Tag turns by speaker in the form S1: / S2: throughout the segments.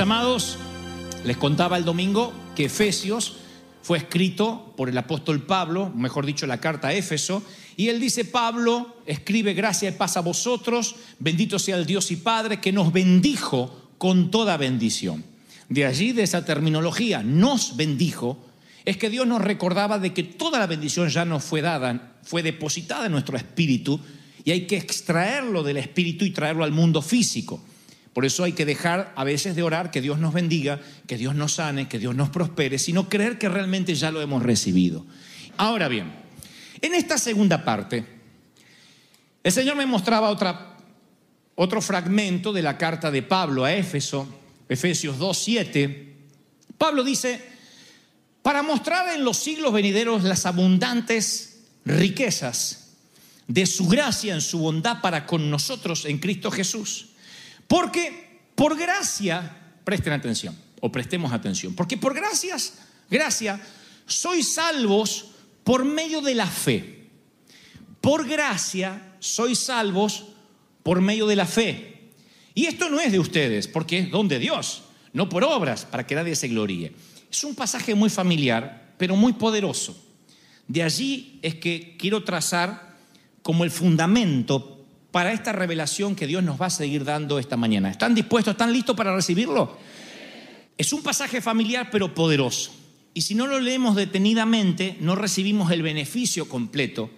S1: Amados, les contaba el domingo que Efesios fue escrito por el apóstol Pablo, mejor dicho, la carta a Éfeso, y él dice, Pablo escribe gracia y paz a vosotros, bendito sea el Dios y Padre que nos bendijo con toda bendición. De allí, de esa terminología, nos bendijo, es que Dios nos recordaba de que toda la bendición ya nos fue dada, fue depositada en nuestro espíritu, y hay que extraerlo del espíritu y traerlo al mundo físico. Por eso hay que dejar a veces de orar que Dios nos bendiga, que Dios nos sane, que Dios nos prospere, sino creer que realmente ya lo hemos recibido. Ahora bien, en esta segunda parte, el Señor me mostraba otra, otro fragmento de la carta de Pablo a Éfeso, Efesios 2.7. Pablo dice, para mostrar en los siglos venideros las abundantes riquezas de su gracia en su bondad para con nosotros en Cristo Jesús. Porque por gracia, presten atención, o prestemos atención, porque por gracias, gracia, sois salvos por medio de la fe. Por gracia sois salvos por medio de la fe. Y esto no es de ustedes, porque es don de Dios, no por obras, para que nadie se gloríe. Es un pasaje muy familiar, pero muy poderoso. De allí es que quiero trazar como el fundamento para esta revelación que Dios nos va a seguir dando esta mañana. ¿Están dispuestos? ¿Están listos para recibirlo? Es un pasaje familiar pero poderoso. Y si no lo leemos detenidamente, no recibimos el beneficio completo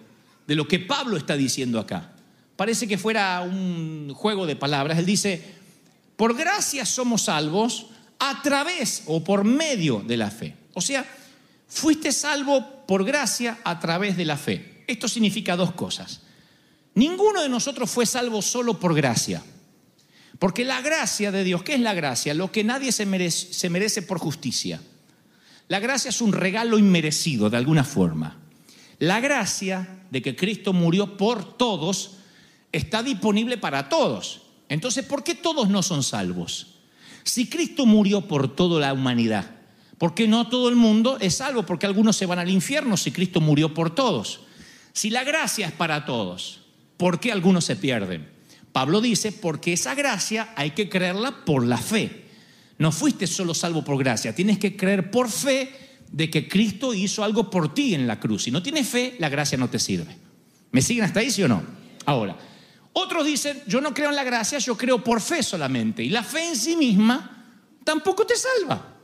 S1: de lo que Pablo está diciendo acá. Parece que fuera un juego de palabras. Él dice, por gracia somos salvos a través o por medio de la fe. O sea, fuiste salvo por gracia a través de la fe. Esto significa dos cosas. Ninguno de nosotros fue salvo solo por gracia. Porque la gracia de Dios, ¿qué es la gracia? Lo que nadie se merece, se merece, por justicia. La gracia es un regalo inmerecido de alguna forma. La gracia de que Cristo murió por todos está disponible para todos. Entonces, ¿por qué todos no son salvos? Si Cristo murió por toda la humanidad, ¿por qué no todo el mundo es salvo? Porque algunos se van al infierno si Cristo murió por todos. Si la gracia es para todos, ¿por qué algunos se pierden? Pablo dice, porque esa gracia hay que creerla por la fe. No fuiste solo salvo por gracia, tienes que creer por fe de que Cristo hizo algo por ti en la cruz. Si no tienes fe, la gracia no te sirve. ¿Me siguen hasta ahí, sí o no? Ahora, otros dicen, yo no creo en la gracia, yo creo por fe solamente. Y la fe en sí misma tampoco te salva.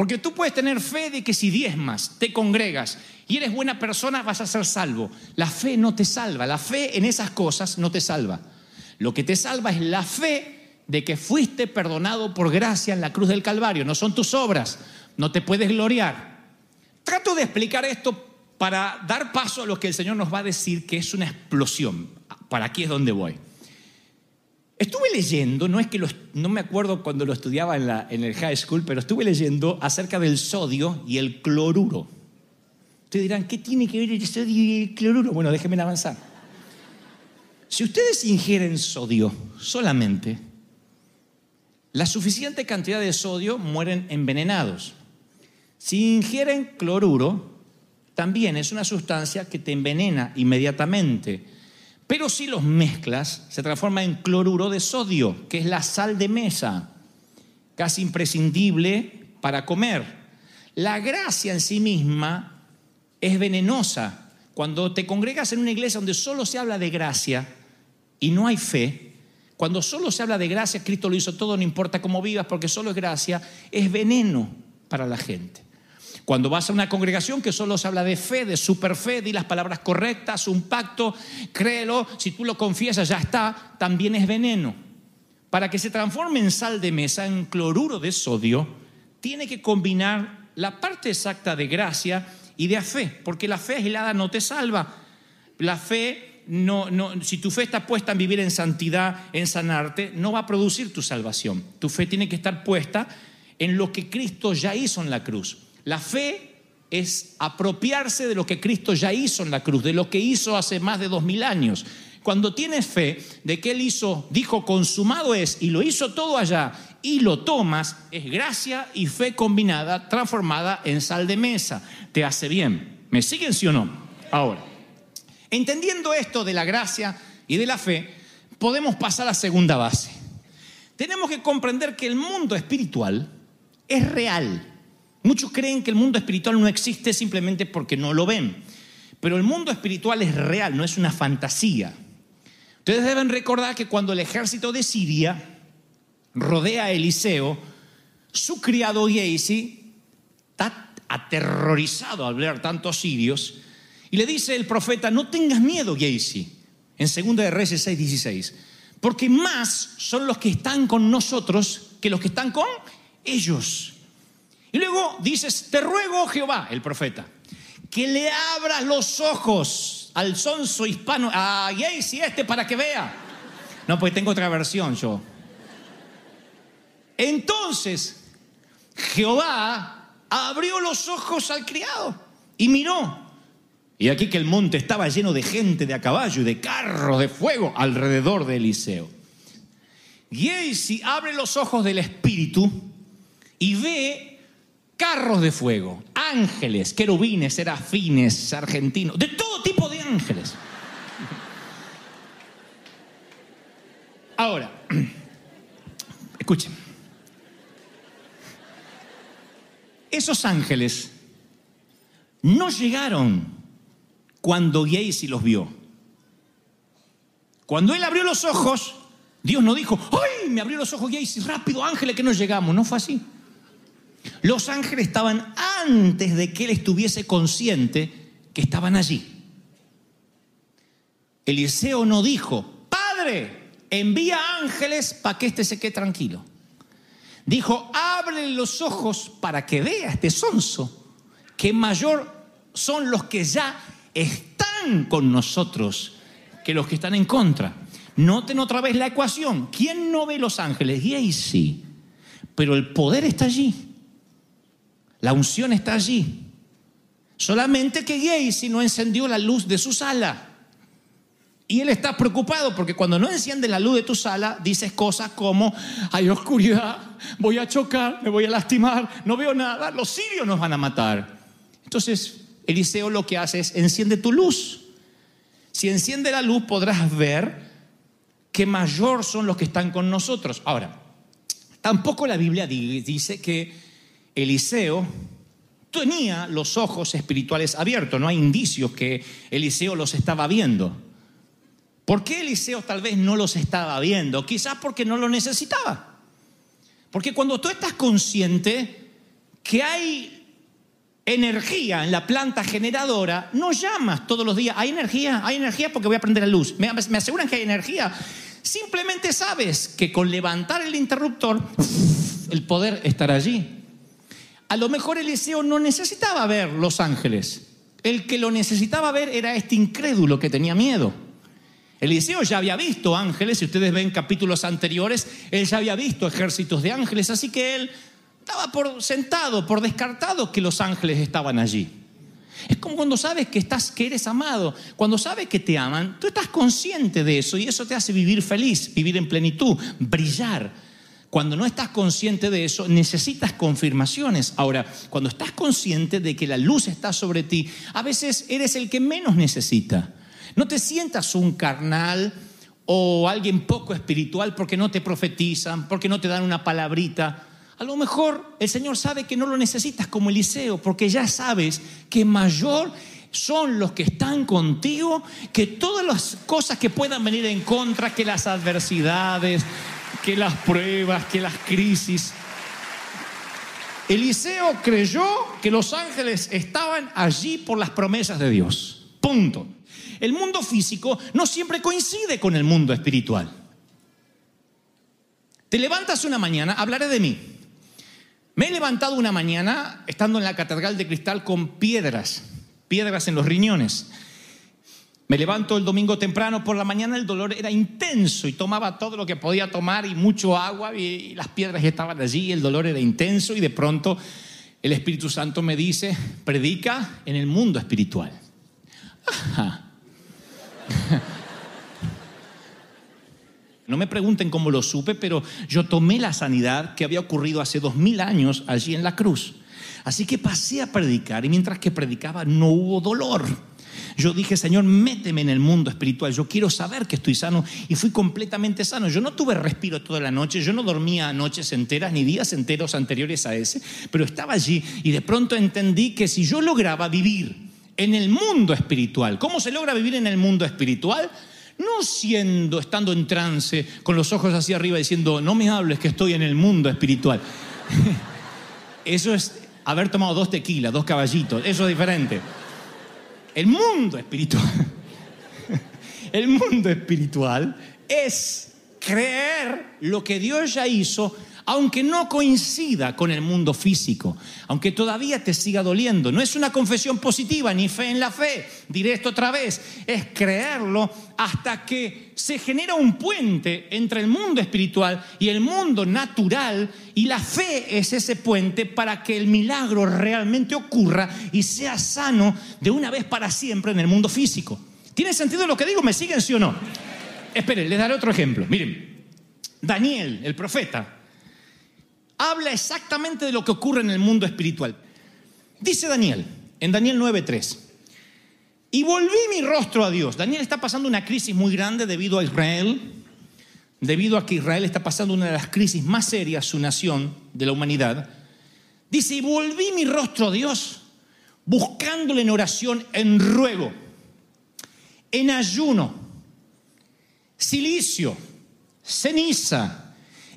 S1: Porque tú puedes tener fe de que si diezmas, te congregas y eres buena persona, vas a ser salvo. La fe no te salva, la fe en esas cosas no te salva. Lo que te salva es la fe de que fuiste perdonado por gracia en la cruz del Calvario. No son tus obras, no te puedes gloriar. Trato de explicar esto para dar paso a lo que el Señor nos va a decir que es una explosión. Para aquí es donde voy. Estuve leyendo, no es que no me acuerdo cuando lo estudiaba en, la, en el high school, pero estuve leyendo acerca del sodio y el cloruro. Ustedes dirán, ¿qué tiene que ver el sodio y el cloruro? Bueno, déjenme avanzar. Si ustedes ingieren sodio solamente, la suficiente cantidad de sodio mueren envenenados. Si ingieren cloruro, también es una sustancia que te envenena inmediatamente. Pero si los mezclas, se transforma en cloruro de sodio, que es la sal de mesa, casi imprescindible para comer. La gracia en sí misma es venenosa cuando te congregas en una iglesia donde solo se habla de gracia y no hay fe, cuando solo se habla de gracia, Cristo lo hizo todo, no importa cómo vivas, porque solo es gracia, es veneno para la gente. Cuando vas a una congregación que solo se habla de fe, de superfe, di las palabras correctas, un pacto, créelo, si tú lo confiesas ya está, también es veneno. Para que se transforme en sal de mesa, en cloruro de sodio, tiene que combinar la parte exacta de gracia y de fe, porque la fe aislada no te salva. La fe no, no, si tu fe está puesta en vivir en santidad, en sanarte, no va a producir tu salvación. Tu fe tiene que estar puesta en lo que Cristo ya hizo en la cruz. La fe es apropiarse de lo que Cristo ya hizo en la cruz, de lo que hizo hace más de dos mil años. Cuando tienes fe de que Él hizo, dijo, consumado es, y lo hizo todo allá, y lo tomas, es gracia y fe combinada, transformada en sal de mesa. Te hace bien. ¿Me siguen, sí o no? Ahora, entendiendo esto de la gracia y de la fe, podemos pasar a la segunda base. Tenemos que comprender que el mundo espiritual es real. Muchos creen que el mundo espiritual no existe simplemente porque no lo ven. Pero el mundo espiritual es real, no es una fantasía. Ustedes deben recordar que cuando el ejército de Siria rodea a Eliseo, su criado Gehazi está aterrorizado al ver tantos sirios y le dice el profeta, no tengas miedo Gehazi, en 2 de Reyes 6:16, porque más son los que están con nosotros que los que están con ellos. Y luego dices, te ruego Jehová, el profeta, que le abras los ojos al sonso hispano, a Gehazi este para que vea. No, pues tengo otra versión yo. Entonces Jehová abrió los ojos al criado y miró. Y aquí que el monte estaba lleno de gente de a caballo y de carros de fuego alrededor de Eliseo. Gehazi abre los ojos del espíritu y ve carros de fuego, ángeles, querubines, serafines, argentinos, de todo tipo de ángeles. Ahora, escuchen. Esos ángeles no llegaron cuando Gehazi los vio. Cuando él abrió los ojos, Dios no dijo, ¡ay! Me abrió los ojos Gehazi, rápido, ángeles, que no llegamos. No fue así. Los ángeles estaban antes de que él estuviese consciente que estaban allí. Eliseo no dijo, Padre, envía ángeles para que éste se quede tranquilo. Dijo, abre los ojos para que vea este sonso, que mayor son los que ya están con nosotros que los que están en contra. Noten otra vez la ecuación. ¿Quién no ve los ángeles? Y ahí sí. Pero el poder está allí. La unción está allí. Solamente que Gacy no encendió la luz de su sala. Y él está preocupado porque cuando no enciende la luz de tu sala, dices cosas como, hay oscuridad, voy a chocar, me voy a lastimar, no veo nada, los sirios nos van a matar. Entonces, Eliseo lo que hace es, enciende tu luz. Si enciende la luz, podrás ver que mayor son los que están con nosotros. Ahora, tampoco la Biblia dice que Eliseo tenía los ojos espirituales abiertos, no hay indicios que Eliseo los estaba viendo. ¿Por qué Eliseo tal vez no los estaba viendo? Quizás porque no lo necesitaba. Porque cuando tú estás consciente que hay energía en la planta generadora, no llamas todos los días, hay energía, hay energía porque voy a prender la luz. Me, me aseguran que hay energía. Simplemente sabes que con levantar el interruptor, el poder estará allí. A lo mejor Eliseo no necesitaba ver los ángeles. El que lo necesitaba ver era este incrédulo que tenía miedo. Eliseo ya había visto ángeles, si ustedes ven capítulos anteriores, él ya había visto ejércitos de ángeles, así que él estaba por sentado, por descartado que los ángeles estaban allí. Es como cuando sabes que estás que eres amado, cuando sabes que te aman, tú estás consciente de eso y eso te hace vivir feliz, vivir en plenitud, brillar. Cuando no estás consciente de eso, necesitas confirmaciones. Ahora, cuando estás consciente de que la luz está sobre ti, a veces eres el que menos necesita. No te sientas un carnal o alguien poco espiritual porque no te profetizan, porque no te dan una palabrita. A lo mejor el Señor sabe que no lo necesitas como Eliseo, porque ya sabes que mayor son los que están contigo, que todas las cosas que puedan venir en contra, que las adversidades, que las pruebas, que las crisis. Eliseo creyó que los ángeles estaban allí por las promesas de Dios. Punto. El mundo físico no siempre coincide con el mundo espiritual. Te levantas una mañana, hablaré de mí. Me he levantado una mañana estando en la Catedral de Cristal con piedras, piedras en los riñones. Me levanto el domingo temprano por la mañana, el dolor era intenso y tomaba todo lo que podía tomar y mucho agua y, las piedras estaban allí, el dolor era intenso y de pronto el Espíritu Santo me dice, predica en el mundo espiritual. Ajá. No me pregunten cómo lo supe, pero yo tomé la sanidad que había ocurrido hace dos mil años allí en la cruz. Así que pasé a predicar y mientras que predicaba no hubo dolor. Yo dije, Señor, méteme en el mundo espiritual. Yo quiero saber que estoy sano y fui completamente sano. Yo no tuve respiro toda la noche, yo no dormía noches enteras ni días enteros anteriores a ese, pero estaba allí y de pronto entendí que si yo lograba vivir en el mundo espiritual, ¿cómo se logra vivir en el mundo espiritual? no siendo, estando en trance, con los ojos hacia arriba diciendo, no me hables que estoy en el mundo espiritual. Eso es haber tomado dos tequilas, dos caballitos, eso es diferente. El mundo espiritual, el mundo espiritual es creer lo que Dios ya hizo aunque no coincida con el mundo físico, aunque todavía te siga doliendo. No es una confesión positiva ni fe en la fe, diré esto otra vez, es creerlo hasta que se genera un puente entre el mundo espiritual y el mundo natural y la fe es ese puente para que el milagro realmente ocurra y sea sano de una vez para siempre en el mundo físico. ¿Tiene sentido lo que digo? ¿Me siguen sí o no? Esperen, les daré otro ejemplo. Miren, Daniel, el profeta, habla exactamente de lo que ocurre en el mundo espiritual. Dice Daniel, en Daniel 9:3, y volví mi rostro a Dios. Daniel está pasando una crisis muy grande debido a Israel, debido a que Israel está pasando una de las crisis más serias, su nación, de la humanidad. Dice, y volví mi rostro a Dios, buscándole en oración, en ruego, en ayuno, silicio, ceniza,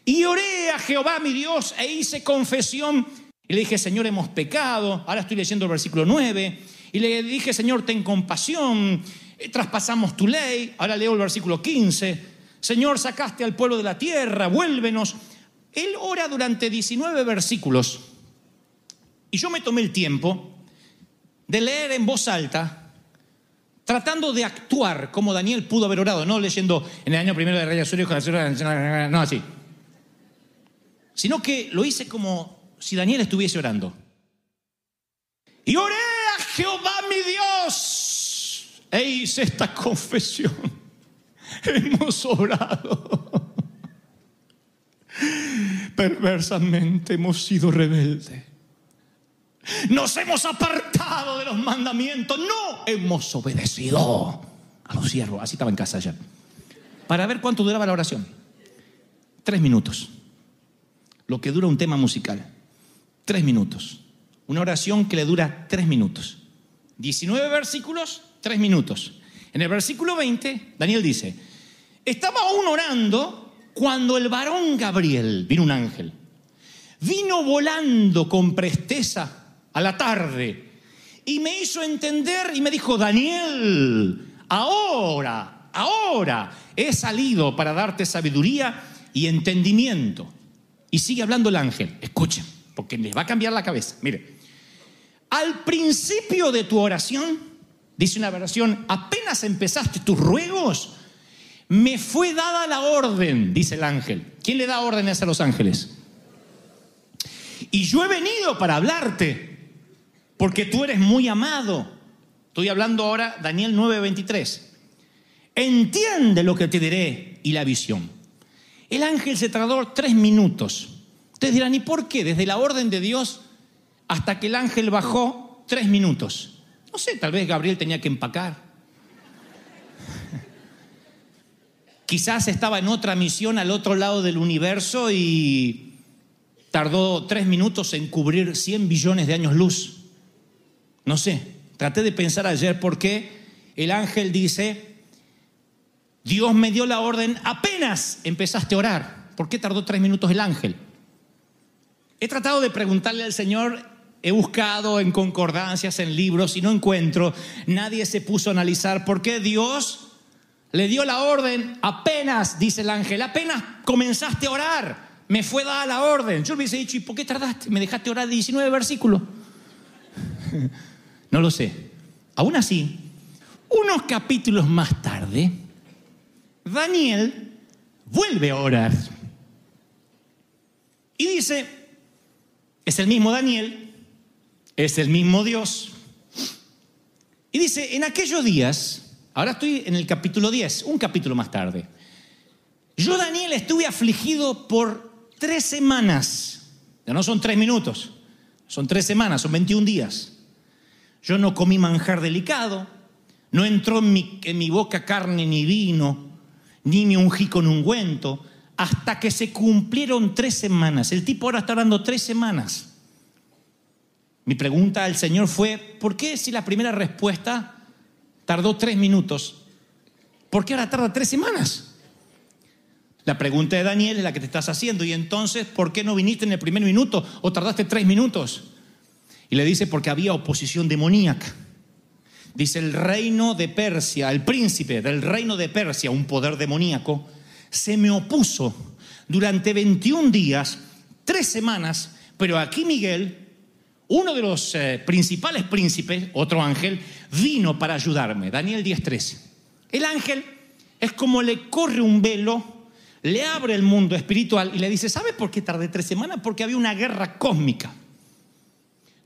S1: y oré a Jehová mi Dios e hice confesión. Y le dije, Señor, hemos pecado. Ahora estoy leyendo el versículo 9. Y le dije, Señor, ten compasión. Eh, traspasamos tu ley. Ahora leo el versículo 15. Señor, sacaste al pueblo de la tierra, vuélvenos. Él ora durante 19 versículos. Y yo me tomé el tiempo de leer en voz alta, tratando de actuar como Daniel pudo haber orado, no leyendo en el año primero de Rey Azurio, no así sino que lo hice como si Daniel estuviese orando. Y oré a Jehová mi Dios e hice esta confesión. Hemos orado. Perversamente hemos sido rebeldes. Nos hemos apartado de los mandamientos. No hemos obedecido a los siervos. Así estaba en casa ya. Para ver cuánto duraba la oración. Tres minutos lo que dura un tema musical. Tres minutos. Una oración que le dura tres minutos. 19 versículos, tres minutos. En el versículo 20, Daniel dice, estaba aún orando cuando el varón Gabriel, vino un ángel, vino volando con presteza a la tarde y me hizo entender y me dijo, Daniel, ahora, ahora he salido para darte sabiduría y entendimiento. Y sigue hablando el ángel. Escuchen, porque les va a cambiar la cabeza. Mire, al principio de tu oración, dice una oración, apenas empezaste tus ruegos, me fue dada la orden, dice el ángel. ¿Quién le da órdenes a los ángeles? Y yo he venido para hablarte, porque tú eres muy amado. Estoy hablando ahora, Daniel 9:23. Entiende lo que te diré y la visión. El ángel se tardó tres minutos. Ustedes dirán, ¿y por qué? Desde la orden de Dios hasta que el ángel bajó, tres minutos. No sé, tal vez Gabriel tenía que empacar. Quizás estaba en otra misión al otro lado del universo y tardó tres minutos en cubrir 100 billones de años luz. No sé, traté de pensar ayer por qué el ángel dice, Dios me dio la orden apenas empezaste a orar. ¿Por qué tardó tres minutos el ángel? He tratado de preguntarle al Señor, he buscado en concordancias, en libros y no encuentro. Nadie se puso a analizar por qué Dios le dio la orden apenas, dice el ángel, apenas comenzaste a orar. Me fue dada la orden. Yo le hubiese dicho, ¿y por qué tardaste? Me dejaste orar 19 versículos. No lo sé. Aún así, unos capítulos más tarde, Daniel vuelve a orar. Y dice, es el mismo Daniel, es el mismo Dios. Y dice, en aquellos días, ahora estoy en el capítulo 10, un capítulo más tarde, yo Daniel estuve afligido por tres semanas, ya no son tres minutos, son tres semanas, son 21 días. Yo no comí manjar delicado, no entró en mi, en mi boca carne ni vino, ni me ungí con ungüento, hasta que se cumplieron tres semanas. El tipo ahora está hablando tres semanas. Mi pregunta al Señor fue, ¿por qué si la primera respuesta tardó tres minutos? ¿Por qué ahora tarda tres semanas? La pregunta de Daniel es la que te estás haciendo. Y entonces, ¿por qué no viniste en el primer minuto o tardaste tres minutos? Y le dice, porque había oposición demoníaca. Dice, el reino de Persia, el príncipe del reino de Persia, un poder demoníaco, se me opuso durante 21 días, tres semanas, pero aquí Miguel, uno de los eh, principales príncipes, otro ángel, vino para ayudarme. Daniel 10:13. El ángel es como le corre un velo, le abre el mundo espiritual y le dice, ¿sabe por qué tardé tres semanas? Porque había una guerra cósmica.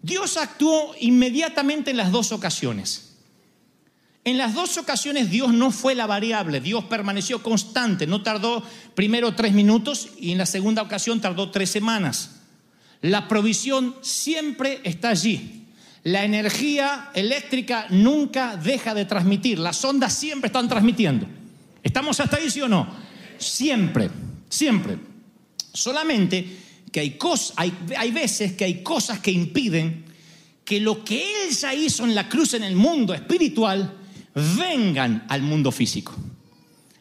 S1: Dios actuó inmediatamente en las dos ocasiones. En las dos ocasiones Dios no fue la variable, Dios permaneció constante, no tardó primero tres minutos y en la segunda ocasión tardó tres semanas. La provisión siempre está allí. La energía eléctrica nunca deja de transmitir, las ondas siempre están transmitiendo. ¿Estamos hasta ahí, sí o no? Siempre, siempre. Solamente que hay, cosas, hay, hay veces que hay cosas que impiden que lo que Él ya hizo en la cruz en el mundo espiritual vengan al mundo físico.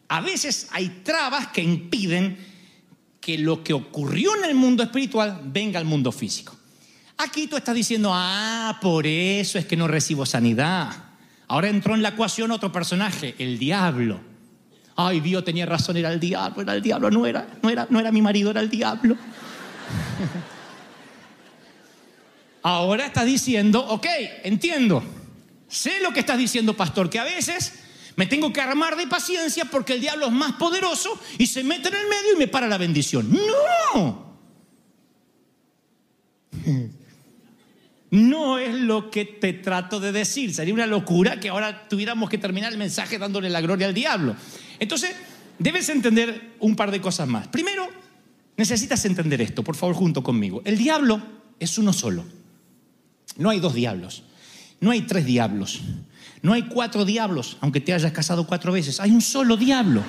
S1: A veces hay trabas que impiden que lo que ocurrió en el mundo espiritual venga al mundo físico. Aquí tú estás diciendo, ah, por eso es que no recibo sanidad. Ahora entró en la ecuación otro personaje, el diablo. Ay, Dios tenía razón, era el diablo, era el diablo, no era, no era, no era mi marido, era el diablo. Ahora estás diciendo, ok, entiendo, sé lo que estás diciendo, pastor, que a veces me tengo que armar de paciencia porque el diablo es más poderoso y se mete en el medio y me para la bendición. No. No es lo que te trato de decir. Sería una locura que ahora tuviéramos que terminar el mensaje dándole la gloria al diablo. Entonces, debes entender un par de cosas más. Primero, necesitas entender esto, por favor, junto conmigo. El diablo es uno solo. No hay dos diablos. No hay tres diablos. No hay cuatro diablos, aunque te hayas casado cuatro veces. Hay un solo diablo.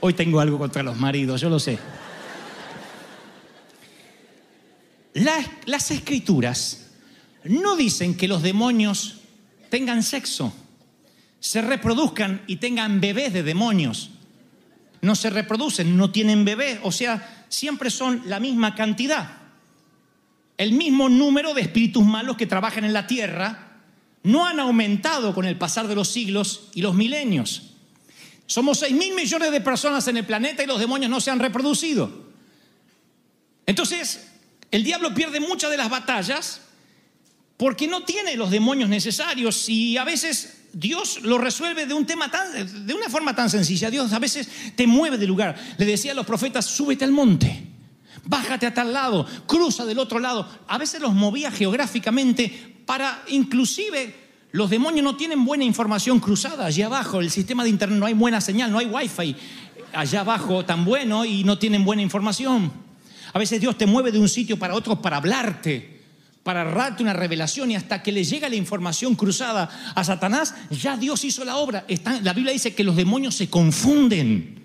S1: Hoy tengo algo contra los maridos, yo lo sé. Las, las escrituras no dicen que los demonios tengan sexo, se reproduzcan y tengan bebés de demonios. No se reproducen, no tienen bebés, o sea, siempre son la misma cantidad. El mismo número de espíritus malos que trabajan en la tierra no han aumentado con el pasar de los siglos y los milenios. Somos 6 mil millones de personas en el planeta y los demonios no se han reproducido. Entonces, el diablo pierde muchas de las batallas porque no tiene los demonios necesarios y a veces Dios lo resuelve de un tema tan, de una forma tan sencilla. Dios a veces te mueve de lugar. Le decía a los profetas, súbete al monte, bájate a tal lado, cruza del otro lado. A veces los movía geográficamente para inclusive los demonios no tienen buena información cruzada allá abajo. El sistema de internet no hay buena señal, no hay wifi allá abajo tan bueno y no tienen buena información. A veces Dios te mueve de un sitio para otro para hablarte, para darte una revelación y hasta que le llega la información cruzada a Satanás, ya Dios hizo la obra. La Biblia dice que los demonios se confunden.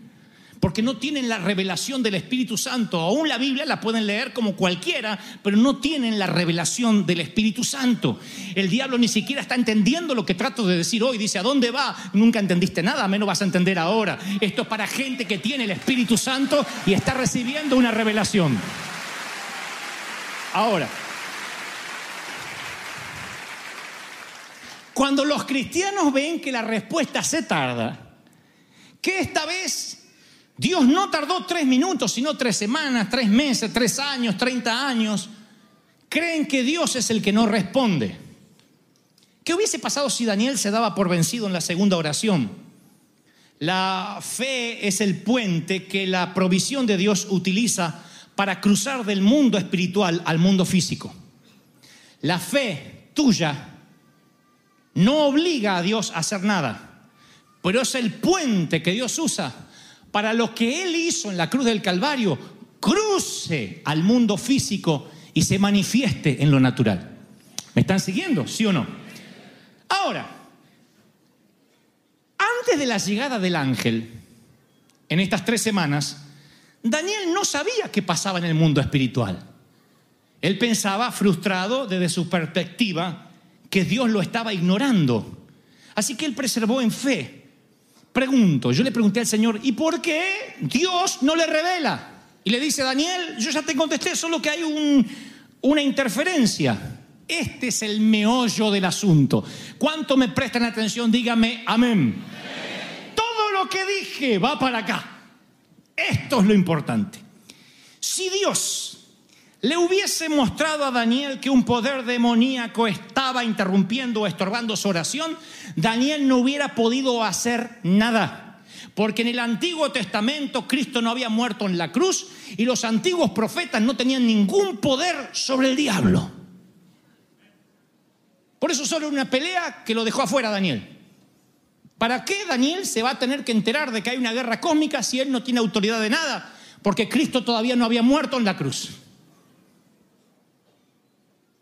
S1: Porque no tienen la revelación del Espíritu Santo. Aún la Biblia la pueden leer como cualquiera, pero no tienen la revelación del Espíritu Santo. El diablo ni siquiera está entendiendo lo que trato de decir hoy. Dice, ¿a dónde va? Nunca entendiste nada, menos vas a entender ahora. Esto es para gente que tiene el Espíritu Santo y está recibiendo una revelación. Ahora, cuando los cristianos ven que la respuesta se tarda, que esta vez Dios no tardó tres minutos, sino tres semanas, tres meses, tres años, treinta años. Creen que Dios es el que no responde. ¿Qué hubiese pasado si Daniel se daba por vencido en la segunda oración? La fe es el puente que la provisión de Dios utiliza para cruzar del mundo espiritual al mundo físico. La fe tuya no obliga a Dios a hacer nada, pero es el puente que Dios usa para lo que Él hizo en la cruz del Calvario, cruce al mundo físico y se manifieste en lo natural. ¿Me están siguiendo? ¿Sí o no? Ahora, antes de la llegada del ángel, en estas tres semanas, Daniel no sabía qué pasaba en el mundo espiritual. Él pensaba, frustrado desde su perspectiva, que Dios lo estaba ignorando. Así que él preservó en fe Pregunto, yo le pregunté al Señor, ¿y por qué Dios no le revela? Y le dice, Daniel, yo ya te contesté, solo que hay un, una interferencia. Este es el meollo del asunto. ¿Cuánto me prestan atención? Dígame amén. Todo lo que dije va para acá. Esto es lo importante. Si Dios le hubiese mostrado a Daniel que un poder demoníaco estaba interrumpiendo o estorbando su oración, Daniel no hubiera podido hacer nada. Porque en el Antiguo Testamento Cristo no había muerto en la cruz y los antiguos profetas no tenían ningún poder sobre el diablo. Por eso solo una pelea que lo dejó afuera Daniel. ¿Para qué Daniel se va a tener que enterar de que hay una guerra cósmica si él no tiene autoridad de nada? Porque Cristo todavía no había muerto en la cruz.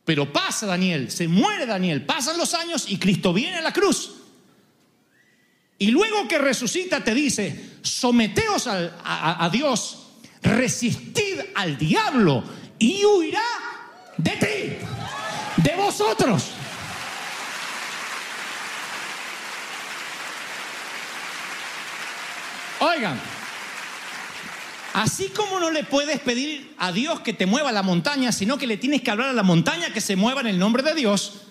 S1: Pero pasa Daniel, se muere Daniel, pasan los años y Cristo viene a la cruz. Y luego que resucita te dice, someteos a, a Dios, resistid al diablo y huirá de ti, de vosotros. Oigan, Así como no le puedes pedir a Dios que te mueva la montaña, sino que le tienes que hablar a la montaña que se mueva en el nombre de Dios,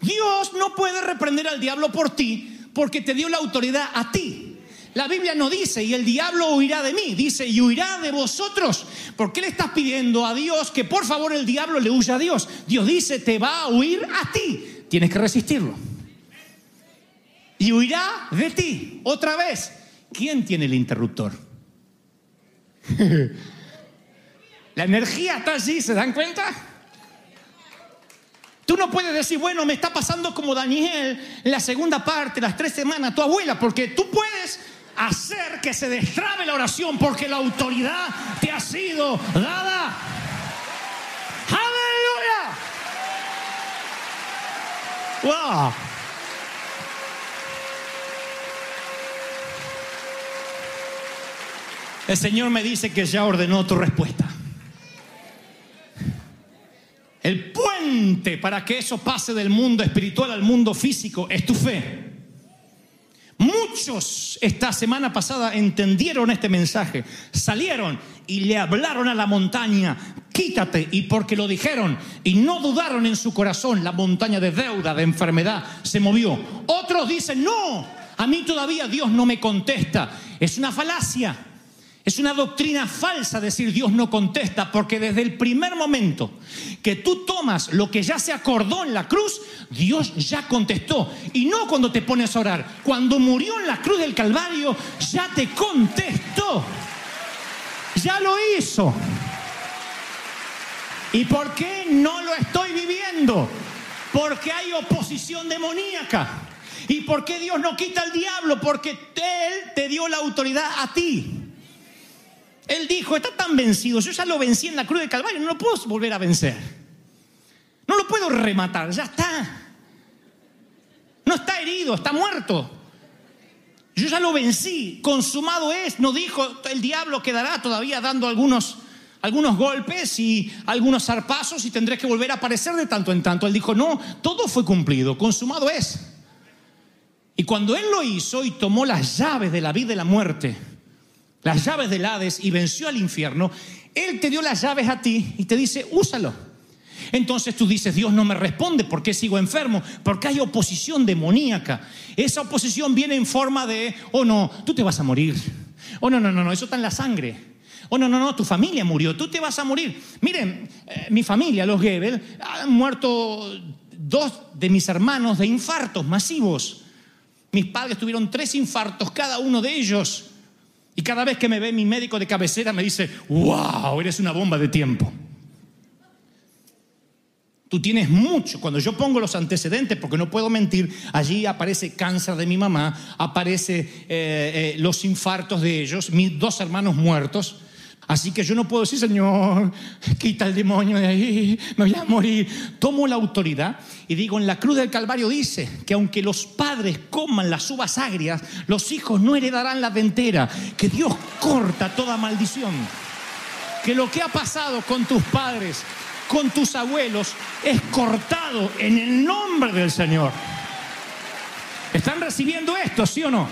S1: Dios no puede reprender al diablo por ti porque te dio la autoridad a ti. La Biblia no dice, y el diablo huirá de mí, dice, y huirá de vosotros. ¿Por qué le estás pidiendo a Dios que por favor el diablo le huya a Dios? Dios dice, te va a huir a ti. Tienes que resistirlo. Y huirá de ti. Otra vez, ¿quién tiene el interruptor? La energía está allí, ¿se dan cuenta? Tú no puedes decir, bueno, me está pasando como Daniel la segunda parte, las tres semanas, tu abuela, porque tú puedes hacer que se destrabe la oración porque la autoridad te ha sido dada. ¡Aleluya! ¡Wow! El Señor me dice que ya ordenó tu respuesta. El puente para que eso pase del mundo espiritual al mundo físico es tu fe. Muchos esta semana pasada entendieron este mensaje, salieron y le hablaron a la montaña, quítate, y porque lo dijeron y no dudaron en su corazón, la montaña de deuda, de enfermedad, se movió. Otros dicen, no, a mí todavía Dios no me contesta. Es una falacia. Es una doctrina falsa decir Dios no contesta, porque desde el primer momento que tú tomas lo que ya se acordó en la cruz, Dios ya contestó. Y no cuando te pones a orar, cuando murió en la cruz del Calvario, ya te contestó. Ya lo hizo. ¿Y por qué no lo estoy viviendo? Porque hay oposición demoníaca. ¿Y por qué Dios no quita al diablo? Porque Él te dio la autoridad a ti. Él dijo, está tan vencido, yo ya lo vencí en la cruz de Calvario, no lo puedo volver a vencer. No lo puedo rematar, ya está. No está herido, está muerto. Yo ya lo vencí, consumado es. No dijo, el diablo quedará todavía dando algunos, algunos golpes y algunos zarpazos y tendré que volver a aparecer de tanto en tanto. Él dijo, no, todo fue cumplido, consumado es. Y cuando él lo hizo y tomó las llaves de la vida y la muerte, las llaves del Hades y venció al infierno, él te dio las llaves a ti y te dice, úsalo. Entonces tú dices, Dios no me responde, ¿por qué sigo enfermo? Porque hay oposición demoníaca. Esa oposición viene en forma de, oh no, tú te vas a morir. Oh no, no, no, no, eso está en la sangre. Oh no, no, no, tu familia murió, tú te vas a morir. Miren, eh, mi familia, los Gebel, han muerto dos de mis hermanos de infartos masivos. Mis padres tuvieron tres infartos, cada uno de ellos. Y cada vez que me ve mi médico de cabecera me dice, wow, eres una bomba de tiempo. Tú tienes mucho. Cuando yo pongo los antecedentes, porque no puedo mentir, allí aparece cáncer de mi mamá, aparece eh, eh, los infartos de ellos, mis dos hermanos muertos. Así que yo no puedo decir, Señor, quita el demonio de ahí, me voy a morir. Tomo la autoridad y digo, en la cruz del Calvario dice que aunque los padres coman las uvas agrias, los hijos no heredarán la dentera, que Dios corta toda maldición. Que lo que ha pasado con tus padres, con tus abuelos, es cortado en el nombre del Señor. ¿Están recibiendo esto, sí o no?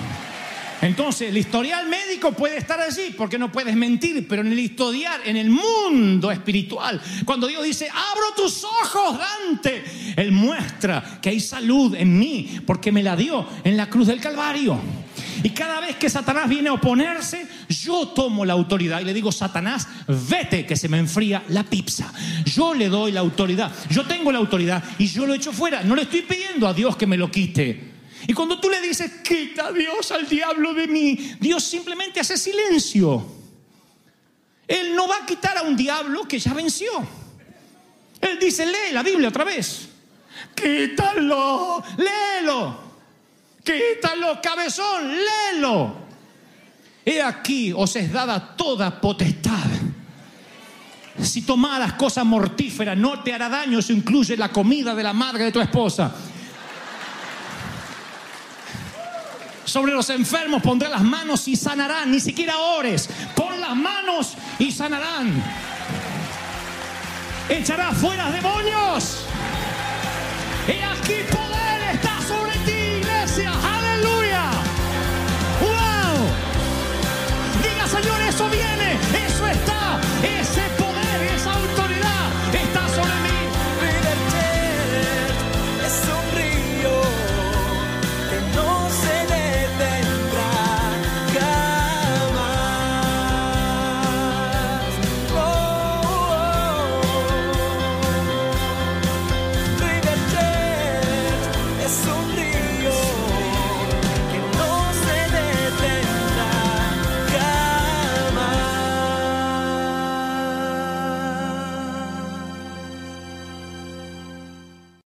S1: Entonces, el historial médico puede estar allí porque no puedes mentir, pero en el historial, en el mundo espiritual, cuando Dios dice, abro tus ojos, Dante, Él muestra que hay salud en mí porque me la dio en la cruz del Calvario. Y cada vez que Satanás viene a oponerse, yo tomo la autoridad y le digo, Satanás, vete que se me enfría la pizza. Yo le doy la autoridad, yo tengo la autoridad y yo lo echo fuera. No le estoy pidiendo a Dios que me lo quite. Y cuando tú le dices, quita Dios al diablo de mí, Dios simplemente hace silencio. Él no va a quitar a un diablo que ya venció. Él dice, lee la Biblia otra vez. Quítalo, léelo. Quítalo, cabezón, léelo. He aquí os es dada toda potestad. Si tomaras cosas mortíferas, no te hará daño. Eso incluye la comida de la madre de tu esposa. Sobre los enfermos pondré las manos y sanarán. Ni siquiera ores. Pon las manos y sanarán. Echarás fuera demonios. Y aquí poder está sobre ti, iglesia. Aleluya. Wow. Diga, Señor, eso viene.